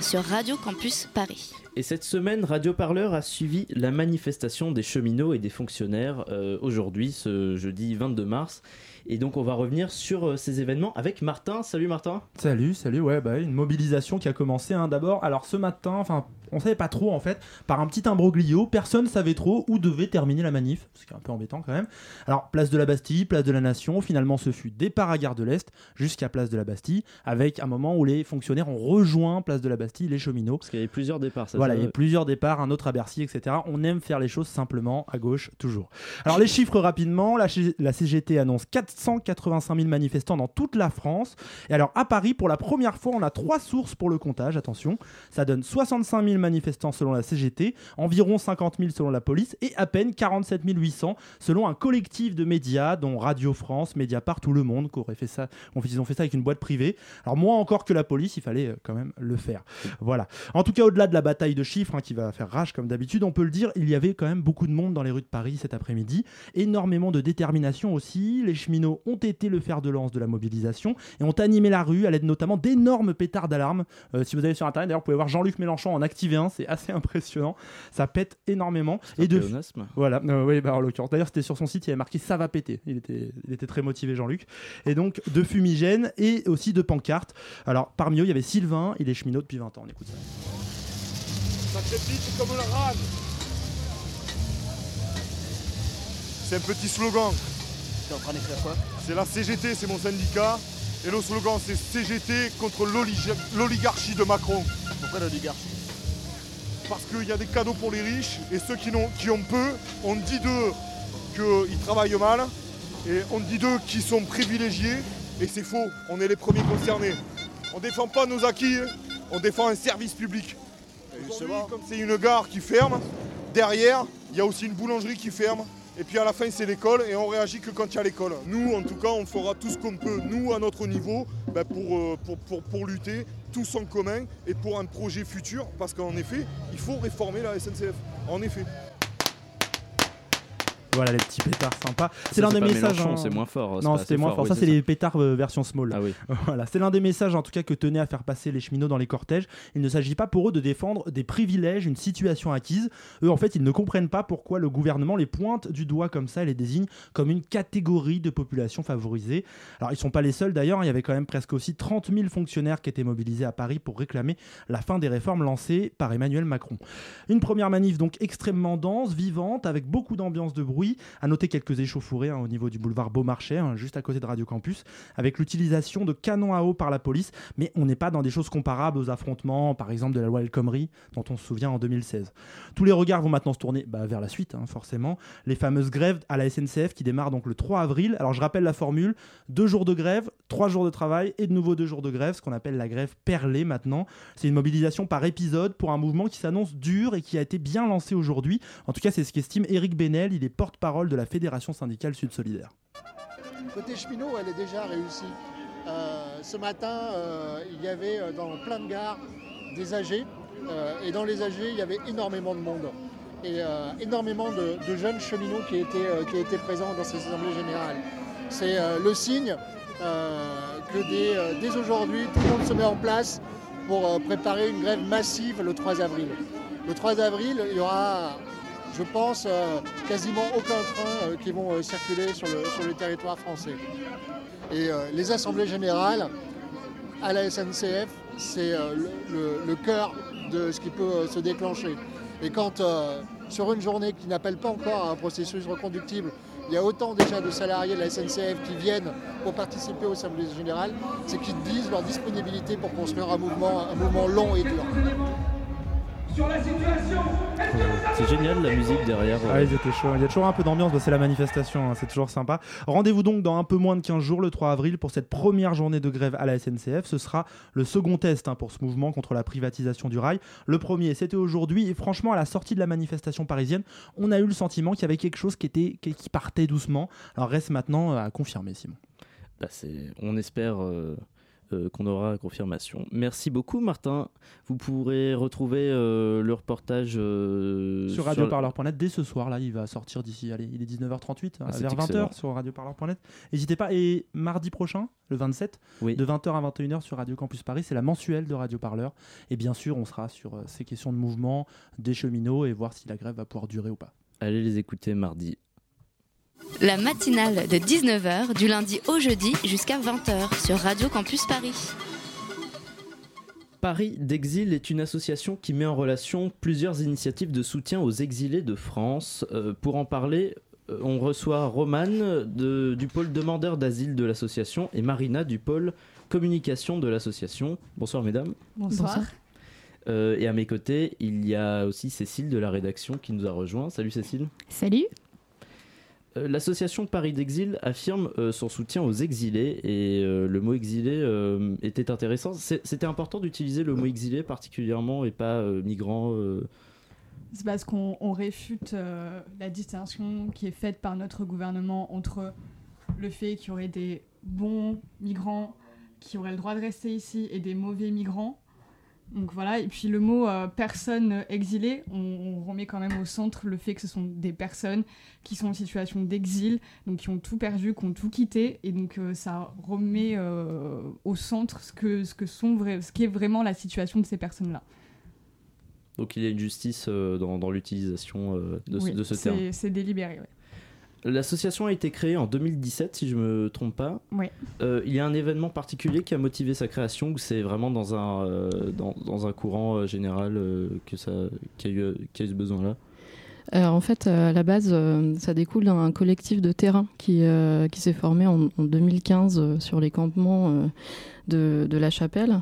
sur Radio Campus Paris. Et cette semaine, Radio Parleur a suivi la manifestation des cheminots et des fonctionnaires euh, aujourd'hui, ce jeudi 22 mars. Et donc on va revenir sur euh, ces événements avec Martin. Salut Martin. Salut, salut, ouais, bah, une mobilisation qui a commencé hein, d'abord. Alors ce matin, enfin on savait pas trop en fait, par un petit imbroglio, personne savait trop où devait terminer la manif, ce qui est un peu embêtant quand même. Alors place de la Bastille, place de la Nation, finalement ce fut départ à Gare de l'Est jusqu'à place de la Bastille, avec un moment où les fonctionnaires ont rejoint place de la Bastille, les cheminots. Parce qu'il y avait plusieurs départs, ça Voilà, il y a plusieurs départs, un autre à Bercy, etc. On aime faire les choses simplement, à gauche, toujours. Alors les chiffres rapidement, la, la CGT annonce 485 000 manifestants dans toute la France. Et alors à Paris, pour la première fois, on a trois sources pour le comptage, attention. Ça donne 65 000 manifestants selon la CGT, environ 50 000 selon la police et à peine 47 800 selon un collectif de médias dont Radio France, Mediapart ou Le Monde qui aurait fait ça. Ils ont fait ça avec une boîte privée. Alors moins encore que la police, il fallait euh, quand même le faire. Voilà. En tout cas, au-delà de la bataille de chiffres hein, qui va faire rage comme d'habitude, on peut le dire, il y avait quand même beaucoup de monde dans les rues de Paris cet après-midi. Énormément de détermination aussi. Les cheminots ont été le fer de lance de la mobilisation et ont animé la rue à l'aide notamment d'énormes pétards d'alarme. Euh, si vous allez sur internet, d'ailleurs, vous pouvez voir Jean-Luc Mélenchon en c'est assez impressionnant. Ça pète énormément. Et de voilà, euh, oui, bah, en l'occurrence. D'ailleurs, c'était sur son site, il avait marqué ça va péter. Il était, il était très motivé, Jean-Luc. Et donc de fumigènes et aussi de pancartes. Alors parmi eux, il y avait Sylvain, il est cheminot depuis 20 ans. On écoute ça. Ça crépite comme la. C'est un petit slogan. T'es en train d'écrire quoi? C'est la CGT, c'est mon syndicat. Et le slogan, c'est CGT contre l'oligarchie de Macron. Pourquoi l'oligarchie? Parce qu'il y a des cadeaux pour les riches et ceux qui, ont, qui ont peu, on dit d'eux qu'ils travaillent mal et on dit d'eux qu'ils sont privilégiés et c'est faux, on est les premiers concernés. On ne défend pas nos acquis, on défend un service public. comme c'est une gare qui ferme, derrière, il y a aussi une boulangerie qui ferme. Et puis à la fin, c'est l'école et on réagit que quand il y a l'école. Nous, en tout cas, on fera tout ce qu'on peut, nous, à notre niveau, ben, pour, pour, pour, pour, lutter tous en commun et pour un projet futur. Parce qu'en effet, il faut réformer la SNCF. En effet. Voilà les petits pétards sympas. C'est l'un des messages. Hein... C'est moins fort. Non, c'était moins fort. ça, c'est les pétards euh, version small. Ah oui. (laughs) voilà, c'est l'un des messages en tout cas que tenaient à faire passer les cheminots dans les cortèges. Il ne s'agit pas pour eux de défendre des privilèges, une situation acquise. Eux, en fait, ils ne comprennent pas pourquoi le gouvernement les pointe du doigt comme ça et les désigne comme une catégorie de population favorisée. Alors, ils sont pas les seuls d'ailleurs. Il y avait quand même presque aussi 30 000 fonctionnaires qui étaient mobilisés à Paris pour réclamer la fin des réformes lancées par Emmanuel Macron. Une première manif donc extrêmement dense, vivante, avec beaucoup d'ambiance de bruit. À noter quelques échauffourées hein, au niveau du boulevard Beaumarchais, hein, juste à côté de Radio Campus, avec l'utilisation de canons à eau par la police. Mais on n'est pas dans des choses comparables aux affrontements, par exemple de la loi El Khomri, dont on se souvient en 2016. Tous les regards vont maintenant se tourner bah, vers la suite, hein, forcément. Les fameuses grèves à la SNCF qui démarrent donc le 3 avril. Alors je rappelle la formule deux jours de grève, trois jours de travail et de nouveau deux jours de grève, ce qu'on appelle la grève perlée maintenant. C'est une mobilisation par épisode pour un mouvement qui s'annonce dur et qui a été bien lancé aujourd'hui. En tout cas, c'est ce qu'estime Éric Benel, il est porte-parole de la Fédération syndicale Sud Solidaire. Côté cheminot, elle est déjà réussie. Euh, ce matin, euh, il y avait euh, dans plein de gares des AG. et dans les AG, il y avait énormément de monde. Et énormément de, jeunes cheminots qui étaient, présents dans ces assemblées générales. C'est le signe que dès aujourd'hui, tout le monde se met en place pour préparer une grève massive le 3 avril. Le 3 avril, il y aura je pense, euh, quasiment aucun train euh, qui vont euh, circuler sur le, sur le, territoire français. Et les assemblées générales à la SNCF, c'est le, cœur de ce qui peut se déclencher. Et quand sur une journée qui n'appelle pas encore à un processus reconductible, il y a autant déjà de salariés de la SNCF qui viennent pour participer aux assemblées générales, c'est qu'ils disent leur disponibilité pour construire un mouvement, un mouvement long et dur. C'est génial la musique derrière. Ah, ils étaient chauds. Il y a toujours un peu d'ambiance, bah, c'est la manifestation, hein, c'est toujours sympa. Rendez-vous donc dans un peu moins de 15 jours, le 3 avril, pour cette première journée de grève à la SNCF. Ce sera le second test hein, pour ce mouvement contre la privatisation du rail. Le premier, c'était aujourd'hui, et franchement, à la sortie de la manifestation parisienne, on a eu le sentiment qu'il y avait quelque chose qui, était, qui partait doucement. Alors reste maintenant à confirmer, Simon. Bah on espère. Euh, euh, qu'on aura confirmation. Merci beaucoup Martin. Vous pourrez retrouver euh, le reportage euh, sur radioparleur.net dès ce soir. Là, il va sortir d'ici, allez, il est 19h38, Ah, c'est vers excellent. 20h sur radioparleur.net. N'hésitez pas. Et mardi prochain, le 27, Oui. de 20h à 21h sur Radio Campus Paris, c'est la mensuelle de Radio Parleur. Et bien sûr, on sera sur euh, ces questions de mouvement, des cheminots et voir si la grève va pouvoir durer ou pas. Allez les écouter mardi. La matinale de 19h du lundi au jeudi jusqu'à 20h sur Radio Campus Paris. Paris d'Exil est une association qui met en relation plusieurs initiatives de soutien aux exilés de France. Euh, pour en parler, euh, on reçoit Romane de- du pôle demandeur d'asile de l'association et Marina du pôle communication de l'association. Bonsoir mesdames. Bonsoir. Euh, et à mes côtés, il y a aussi Cécile de la rédaction qui nous a rejoint. Salut Cécile. Salut. Euh, L'association Paris d'Exil affirme euh, son soutien aux exilés et euh, le mot exilé était intéressant. C'était important d'utiliser le mot exilé particulièrement et pas migrant. C'est parce qu'on on réfute la distinction qui est faite par notre gouvernement entre le fait qu'il y aurait des bons migrants qui auraient le droit de rester ici et des mauvais migrants. Donc voilà, et puis le mot euh, personne exilée, on, on remet quand même au centre le fait que ce sont des personnes qui sont en situation d'exil, donc qui ont tout perdu, qui ont tout quitté, et donc euh, ça remet euh, au centre ce que, ce que sont ce qui est vraiment la situation de ces personnes-là. Donc il y a une justice euh, dans, dans l'utilisation de, ce- Oui, de ce terme. C'est délibéré, ouais. L'association a été créée en 2017, si je me trompe pas. Oui. Euh, il y a un événement particulier qui a motivé sa création ou c'est vraiment dans un, euh, dans, dans un courant euh, général que ça, qu'il y a eu, qu'il y a eu ce besoin-là? Euh, en fait, à la base, ça découle d'un collectif de terrain qui, euh, qui s'est formé en, en 2015 euh, sur les campements de, de la chapelle,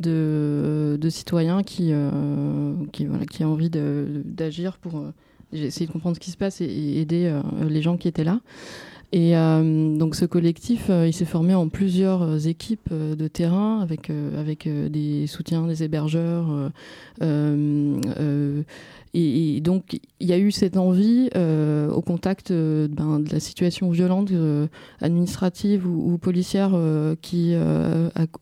de, de citoyens qui, euh, qui, voilà, qui ont envie d'agir pour euh, essayer de comprendre ce qui se passe et, aider euh, les gens qui étaient là. Et euh, donc ce collectif, euh, il s'est formé en plusieurs équipes de terrain avec, avec des soutiens, des hébergeurs. Et, donc il y a eu cette envie, euh, au contact euh, ben, de la situation violente euh, administrative ou, policière qui,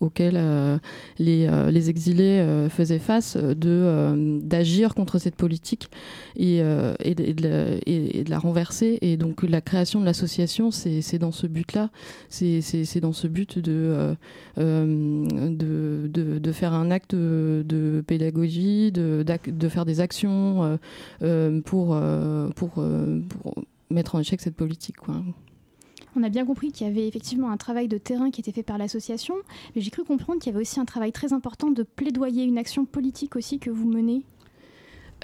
auquel les, exilés faisaient face, de d'agir contre cette politique et, et, de, la, renverser. Et donc la création de l'association, c'est dans ce but-là. C'est dans ce but de, de, de, faire un acte de, pédagogie, de faire des actions euh, euh, pour, euh, pour, mettre en échec cette politique. On a bien compris qu'il y avait effectivement un travail de terrain qui était fait par l'association, mais j'ai cru comprendre qu'il y avait aussi un travail très important de plaidoyer, une action politique aussi que vous menez.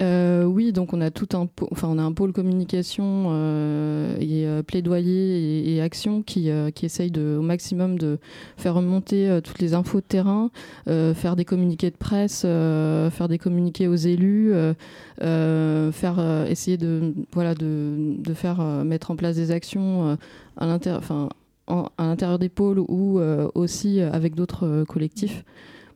Euh, oui, donc on a tout un, enfin on a un pôle communication euh, et euh, plaidoyer et, action qui, qui essaye au maximum de faire remonter toutes les infos de terrain, faire des communiqués de presse, faire des communiqués aux élus, faire essayer de voilà de, faire mettre en place des actions à l'intérieur, des pôles ou aussi avec d'autres collectifs.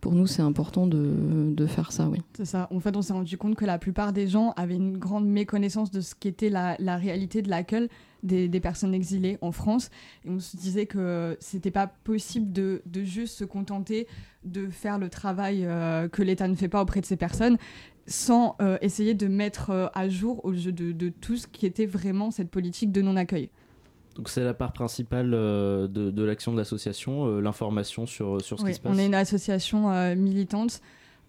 Pour nous, c'est important de, de faire ça, oui. C'est ça. En fait, on s'est rendu compte que la plupart des gens avaient une grande méconnaissance de ce qu'était la, la réalité de l'accueil des, des personnes exilées en France. Et on se disait que c'était pas possible de, de juste se contenter de faire le travail euh, que l'État ne fait pas auprès de ces personnes sans euh, essayer de mettre euh, à jour au jeu de, de tout ce qui était vraiment cette politique de non-accueil. Donc c'est la part principale euh, de, de l'action de l'association, euh, l'information sur, sur ce Oui, qui se passe. on est une association euh, militante.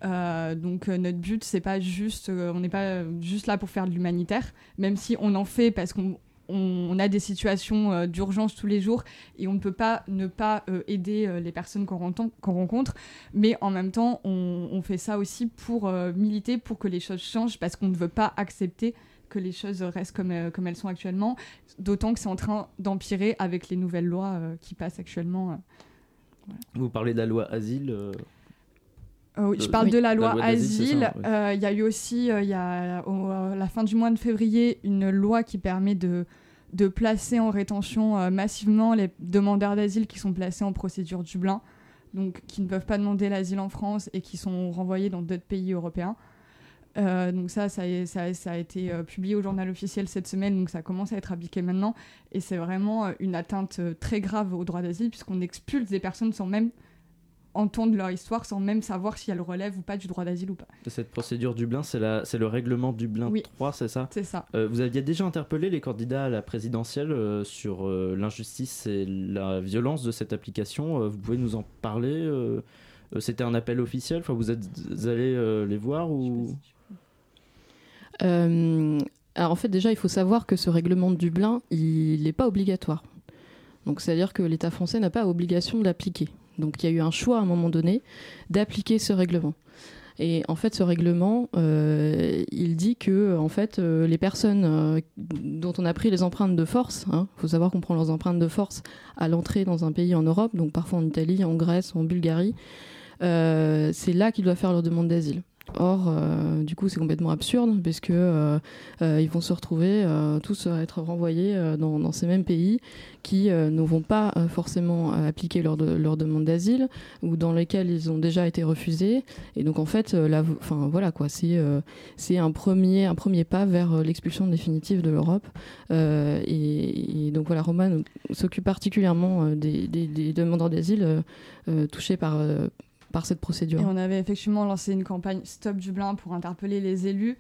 euh, donc euh, notre but c'est pas juste euh, on n'est pas euh, juste là pour faire de l'humanitaire même si on en fait parce qu'on on, on a des situations euh, d'urgence tous les jours et on ne peut pas ne pas euh, aider euh, les personnes qu'on rencontre mais en même temps on, on fait ça aussi pour euh, militer pour que les choses changent parce qu'on ne veut pas accepter que les choses restent comme, euh, comme elles sont actuellement d'autant que c'est en train d'empirer avec les nouvelles lois euh, qui passent actuellement euh. Vous parlez de la loi Asile. oui, je parle de la loi, Asile. ouais. Il y a eu aussi, il y a, au- à la fin du mois de février, une loi qui permet de, de placer en rétention massivement les demandeurs d'asile qui sont placés en procédure Dublin, donc qui ne peuvent pas demander l'asile en France et qui sont renvoyés dans d'autres pays européens. Euh, donc ça, ça, a- ça a- ça a été euh, publié au journal officiel cette semaine, donc ça commence à être appliqué maintenant. Et c'est vraiment euh, une atteinte euh, très grave au droit d'asile puisqu'on expulse des personnes sans même entendre leur histoire sans même savoir si elles relèvent ou pas du droit d'asile ou pas. Cette procédure Dublin, c'est le règlement Dublin Oui. 3, c'est ça? C'est ça. Euh, vous aviez déjà interpellé les candidats à la présidentielle euh, sur euh, l'injustice et la violence de cette application. Euh, vous pouvez nous en parler euh, euh, C'était un appel officiel enfin, Vous êtes allés euh, les voir ou... alors en fait, déjà, il faut savoir que ce règlement de Dublin, il n'est pas obligatoire. Donc c'est-à-dire que l'État français n'a pas obligation de l'appliquer. Donc il y a eu un choix à un moment donné d'appliquer ce règlement. Et en fait, ce règlement, euh, il dit que en fait, euh, les personnes euh, dont on a pris les empreintes de force, il faut savoir qu'on prend leurs empreintes de force à l'entrée dans un pays en Europe, donc parfois en Italie, en Grèce, en Bulgarie, euh, c'est là qu'ils doivent faire leur demande d'asile. Or, euh, du coup, c'est complètement absurde parce que euh, euh, ils vont se retrouver tous à être renvoyés dans, ces mêmes pays qui ne vont pas forcément appliquer leur, de- demande d'asile ou dans lesquels ils ont déjà été refusés. Et donc, en fait, enfin voilà quoi, c'est un premier un premier pas vers l'expulsion définitive de l'Europe. Et, donc voilà, Roman s'occupe particulièrement des, demandeurs d'asile touchés par par cette procédure. Et on avait effectivement lancé une campagne Stop Dublin pour interpeller les élus,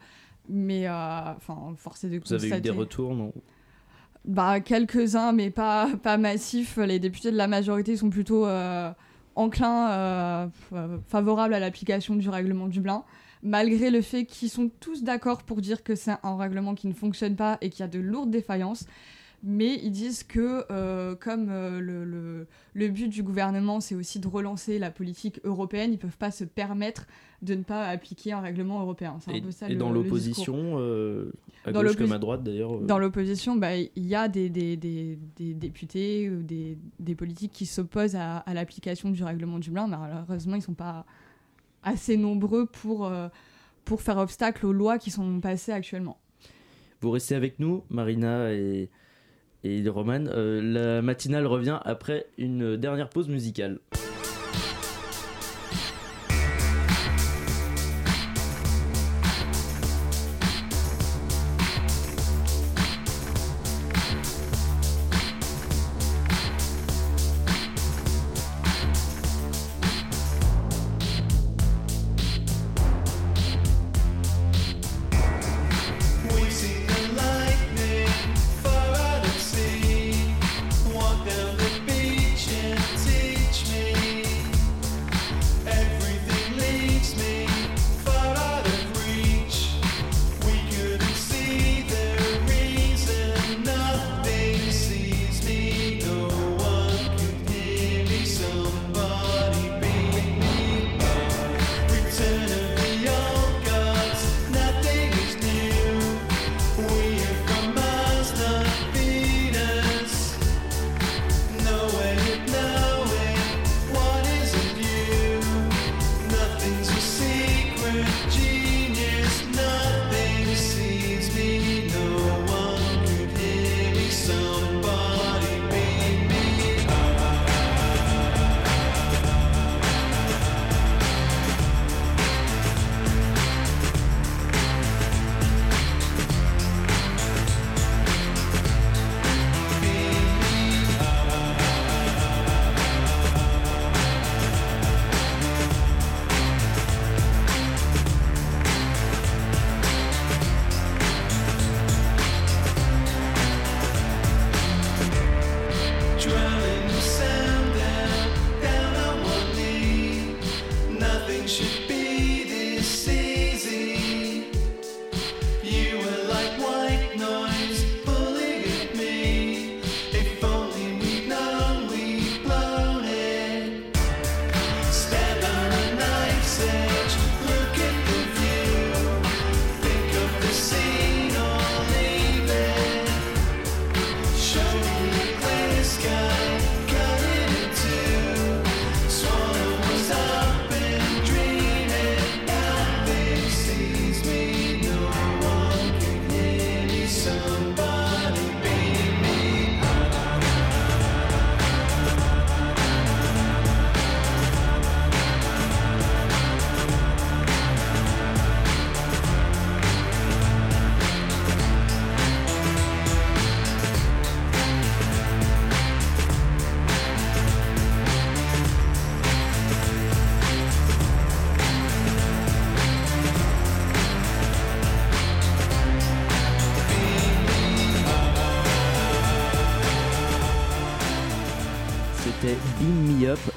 mais euh, enfin, force est de Vous avez eu des retours, non? Bah, quelques-uns, mais pas, pas massifs. Les députés de la majorité sont plutôt euh, enclins, euh, favorables à l'application du règlement Dublin, malgré le fait qu'ils sont tous d'accord pour dire que c'est un règlement qui ne fonctionne pas et qui a de lourdes défaillances. Mais ils disent que, euh, comme euh, le, le- le but du gouvernement, c'est aussi de relancer la politique européenne, ils ne peuvent pas se permettre de ne pas appliquer un règlement européen. C'est un Et, peu ça et le- dans l'opposition, euh, à Dans gauche comme à droite d'ailleurs Dans l'opposition, bah, il y a des, des, des, des députés ou des, des politiques qui s'opposent à, à l'application du règlement Dublin, malheureusement, ils ne sont pas assez nombreux pour, pour faire obstacle aux lois qui sont passées actuellement. Vous restez avec nous, Marina et, et Roman. Euh, la matinale revient après une dernière pause musicale.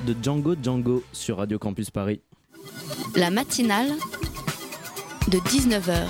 De Django Django sur Radio Campus Paris. La matinale de 19h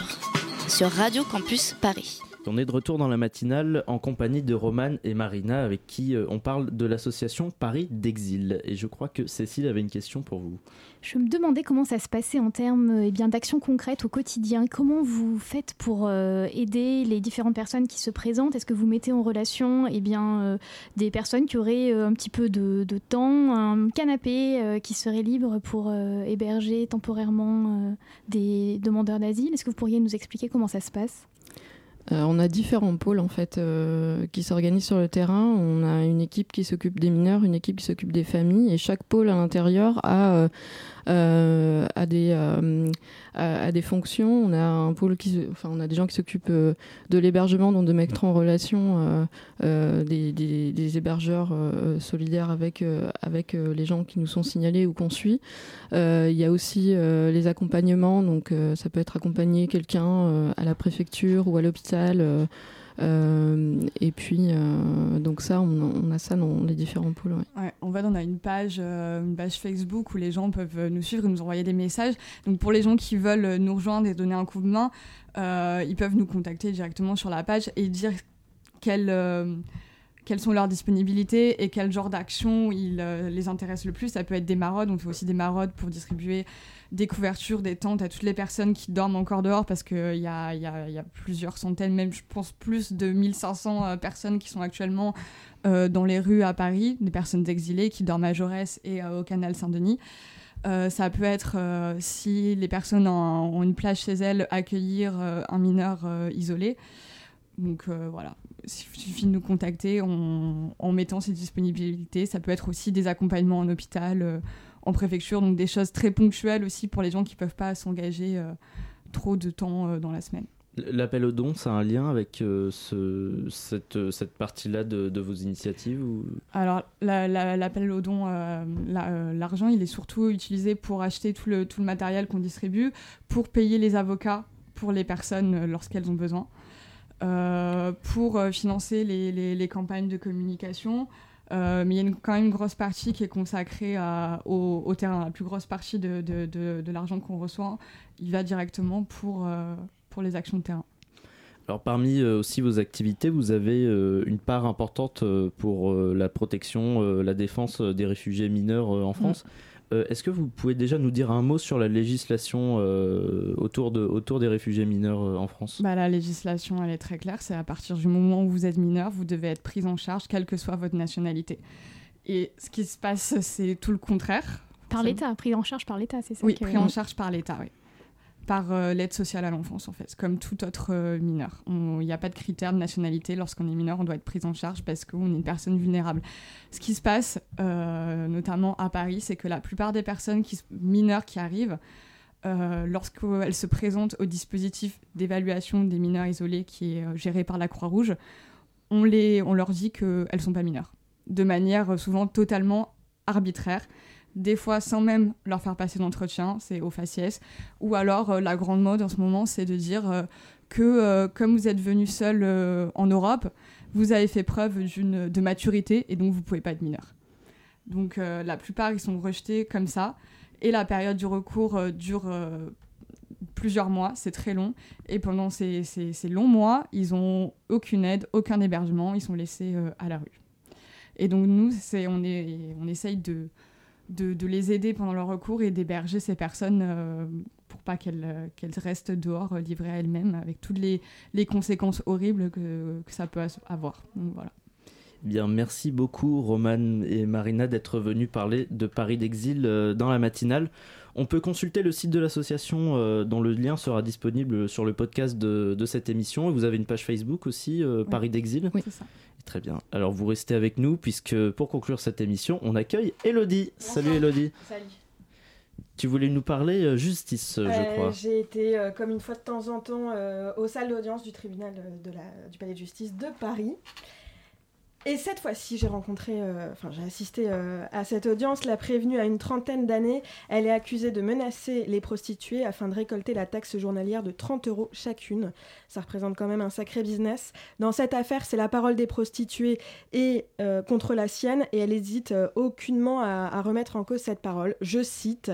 sur Radio Campus Paris. On est de retour dans la matinale en compagnie de Romane et Marina avec qui euh, on parle de l'association Paris d'Exil. Et je crois que Cécile avait une question pour vous. Je me demandais comment ça se passait en termes eh bien, d'actions concrètes au quotidien. Comment vous faites pour euh, aider les différentes personnes qui se présentent? Est-ce que vous mettez en relation eh bien, euh, des personnes qui auraient un petit peu de, temps, un canapé qui serait libre pour héberger temporairement des demandeurs d'asile? Est-ce que vous pourriez nous expliquer comment ça se passe? Euh, on a différents pôles en fait euh, qui s'organisent sur le terrain. On a une équipe qui s'occupe des mineurs, une équipe qui s'occupe des familles, et chaque pôle à l'intérieur a, euh, euh, a des euh, a des fonctions. On a un pôle qui, se- enfin on a des gens qui s'occupent euh, de l'hébergement, donc de mettre en relation des, des, des hébergeurs solidaires avec avec les gens qui nous sont signalés ou qu'on suit. Il y a aussi les accompagnements, donc ça peut être accompagner quelqu'un à la préfecture ou à l'hôpital. Euh, et puis, euh, donc ça, on, a ça dans les différents pôles. ouais. Ouais, en fait, on a une page, euh, une page Facebook où les gens peuvent nous suivre et nous envoyer des messages. Donc, pour les gens qui veulent nous rejoindre et donner un coup de main, ils peuvent nous contacter directement sur la page et dire quelles sont leurs disponibilités et quel genre d'action il euh, les intéresse le plus. Ça peut être des maraudes, on fait aussi des maraudes pour distribuer des couvertures, des tentes à toutes les personnes qui dorment encore dehors parce qu'il y a, plusieurs centaines, même je pense plus de 1500 euh, personnes qui sont actuellement euh, dans les rues à Paris, des personnes exilées qui dorment à Jaurès et euh, au canal Saint-Denis. Ça peut être, si les personnes ont, une plage chez elles, accueillir un mineur isolé. Donc voilà, il suffit de nous contacter en, en mettant ces disponibilités. Ça peut être aussi des accompagnements en hôpital, en préfecture, donc des choses très ponctuelles aussi pour les gens qui ne peuvent pas s'engager euh, trop de temps euh, dans la semaine. L'appel au don, ça a un lien avec euh, ce, cette, cette partie-là de, de vos initiatives ou... Alors, la- la- l'appel au don, euh, la- euh, l'argent, il est surtout utilisé pour acheter tout le, tout le matériel qu'on distribue, pour payer les avocats pour les personnes lorsqu'elles ont besoin, pour financer les, les- les campagnes de communication. Euh, mais il y a une- quand même une grosse partie qui est consacrée à- au, au terrain. La plus grosse partie de, de- de- de l'argent qu'on reçoit, il va directement pour, euh, pour les actions de terrain. Alors parmi euh, aussi vos activités, vous avez euh, une part importante euh, pour la protection, la défense des réfugiés mineurs en France. Euh, Est-ce que vous pouvez déjà nous dire un mot sur la législation euh, autour, de, autour des réfugiés mineurs euh, en France? Bah, la législation, elle est très claire. C'est à partir du moment où vous êtes mineur, vous devez être pris en charge, quelle que soit votre nationalité. Et ce qui se passe, c'est tout le contraire. Par l'État, pris en charge par l'État, c'est ça Oui, que- pris en charge par l'État, oui. Par euh, l'aide sociale à l'enfance, en fait, comme tout autre euh, mineur. Il n'y a pas de critère de nationalité. Lorsqu'on est mineur, on doit être pris en charge parce qu'on est une personne vulnérable. Ce qui se passe, euh, notamment à Paris, c'est que la plupart des personnes mineures qui arrivent, lorsqu'elles se présentent au dispositif d'évaluation des mineurs isolés qui est géré par la Croix-Rouge, on, les, on leur dit qu'elles ne sont pas mineures. De manière souvent totalement arbitraire des fois sans même leur faire passer d'entretien, c'est au faciès. Ou alors, euh, la grande mode en ce moment, c'est de dire euh, que euh, comme vous êtes venu seul en Europe, vous avez fait preuve de maturité et donc vous pouvez pas être mineur. Donc la plupart, ils sont rejetés comme ça. Et la période du recours dure plusieurs mois, c'est très long. Et pendant ces, ces- longs mois, ils ont aucune aide, aucun hébergement, ils sont laissés à la rue. Et donc nous, c'est, on, est, on essaye de, de, de les aider pendant leur recours et d'héberger ces personnes euh, pour pas qu'elles, euh, qu'elles restent dehors, euh, livrées à elles-mêmes, avec toutes les, les conséquences horribles que, que ça peut avoir. Donc voilà. Bien, merci beaucoup Roman et Marina d'être venus parler de Paris d'exil euh, dans la matinale. On peut consulter le site de l'association euh, dont le lien sera disponible sur le podcast de, de cette émission. Vous avez une page Facebook aussi, euh, Paris d'exil Oui, c'est ça. Très bien. Alors vous restez avec nous puisque pour conclure cette émission, on accueille Elodie. Salut Elodie. Salut. Tu voulais nous parler euh, justice, euh, je Euh, crois. J'ai été, euh, comme une fois de temps en temps, euh, aux salles d'audience du tribunal de la, du palais de justice de Paris. Et cette fois-ci, j'ai rencontré, euh, j'ai assisté euh, à cette audience. La prévenue a une trentaine d'années. Elle est accusée de menacer les prostituées afin de récolter la taxe journalière de 30 euros chacune. Ça représente quand même un sacré business. Dans cette affaire, c'est la parole des prostituées et euh, contre la sienne, et elle hésite aucunement à remettre en cause cette parole. Je cite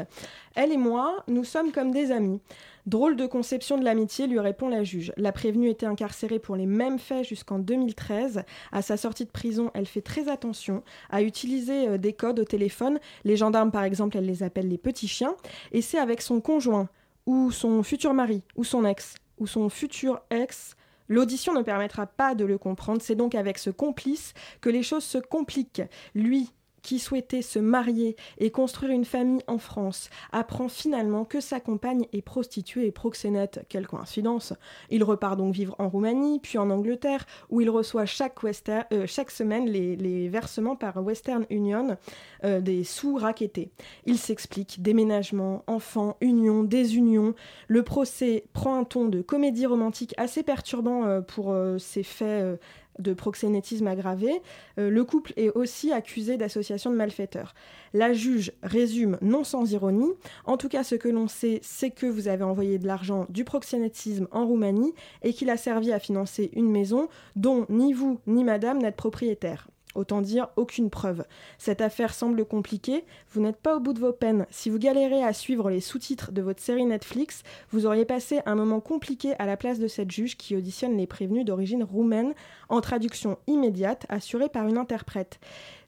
Elle et moi, nous sommes comme des amis. Drôle de conception de l'amitié, lui répond la juge. La prévenue était incarcérée pour les mêmes faits jusqu'en 2013. À sa sortie de prison, elle fait très attention à utiliser euh, des codes au téléphone. Les gendarmes, par exemple, elle les appelle les petits chiens. Et c'est avec son conjoint, ou son futur mari, ou son ex, ou son futur ex. L'audition ne permettra pas de le comprendre, c'est donc avec ce complice que les choses se compliquent. Lui, qui souhaitait se marier et construire une famille en France, apprend finalement que sa compagne est prostituée et proxénète. Quelle coïncidence Il repart donc vivre en Roumanie, puis en Angleterre, où il reçoit chaque, wester- euh, chaque semaine les, versements par Western Union euh, des sous raquettés. Il s'explique, déménagement, enfants, union, désunion. Le procès prend un ton de comédie romantique assez perturbant euh, pour ces faits de proxénétisme aggravé. Euh, le couple est aussi accusé d'association de malfaiteurs. La juge résume, non sans ironie, en tout cas ce que l'on sait, c'est que vous avez envoyé de l'argent du proxénétisme en Roumanie et qu'il a servi à financer une maison dont ni vous ni madame n'êtes propriétaire. Autant dire aucune preuve. Cette affaire semble compliquée, vous n'êtes pas au bout de vos peines. Si vous galérez à suivre les sous-titres de votre série Netflix, vous auriez passé un moment compliqué à la place de cette juge qui auditionne les prévenus d'origine roumaine en traduction immédiate assurée par une interprète.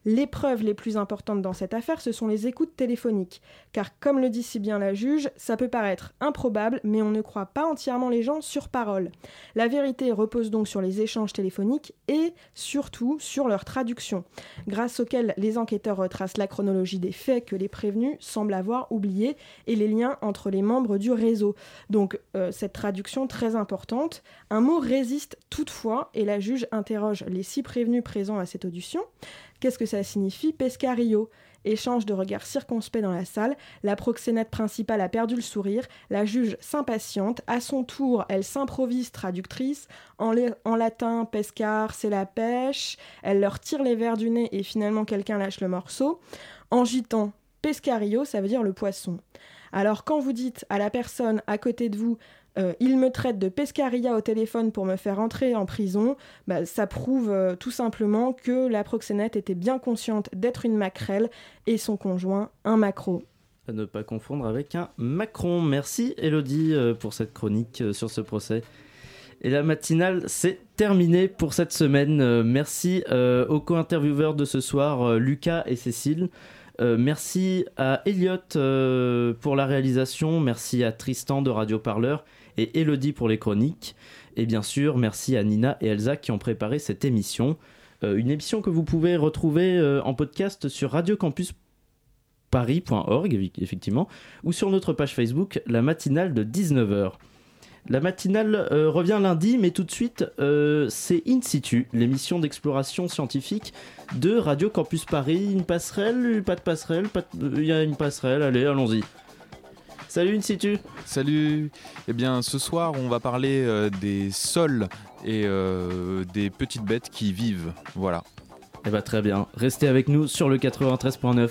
Les preuves les plus importantes dans cette affaire, ce sont les écoutes téléphoniques. Car comme le dit si bien la juge, ça peut paraître improbable, mais on ne croit pas entièrement les gens sur parole. La vérité repose donc sur les échanges téléphoniques et surtout sur leur traduction, grâce auxquels les enquêteurs retracent la chronologie des faits que les prévenus semblent avoir oubliés et les liens entre les membres du réseau. Donc euh, cette traduction très importante, un mot résiste toutefois et la juge interroge les six prévenus présents à cette audition. Qu'est-ce que ça signifie Pescario Échange de regards circonspects dans la salle, la proxénète principale a perdu le sourire, la juge s'impatiente, à son tour elle s'improvise traductrice, en, la- en latin pescar c'est la pêche, elle leur tire les verres du nez et finalement quelqu'un lâche le morceau, en gitan pescario ça veut dire le poisson. Alors quand vous dites à la personne à côté de vous euh, il me traite de pescaria au téléphone pour me faire entrer en prison, bah, ça prouve euh, tout simplement que la proxénète était bien consciente d'être une maquerelle et son conjoint un macro. À ne pas confondre avec un Macron. Merci Elodie euh, pour cette chronique sur ce procès. Et la matinale, c'est terminé pour cette semaine. Merci aux co-intervieweurs de ce soir, Lucas et Cécile. Merci à Elliot pour la réalisation. Merci à Tristan de Radio Parleur et Elodie pour les chroniques. Et bien sûr, merci à Nina et Elsa qui ont préparé cette émission. Euh, une émission que vous pouvez retrouver euh, en podcast sur Radio Campus paris.org, évi- effectivement, ou sur notre page Facebook, la matinale de 19h. La matinale euh, revient lundi, mais tout de suite, c'est In situ, l'émission d'exploration scientifique de Radio Campus Paris. Une passerelle, pas de passerelle, il y a une passerelle, allez, allons-y. Salut In situ Salut Eh bien, ce soir, on va parler euh, des sols et euh, des petites bêtes qui vivent. Voilà. Eh bah très bien, restez avec nous sur le 93.9.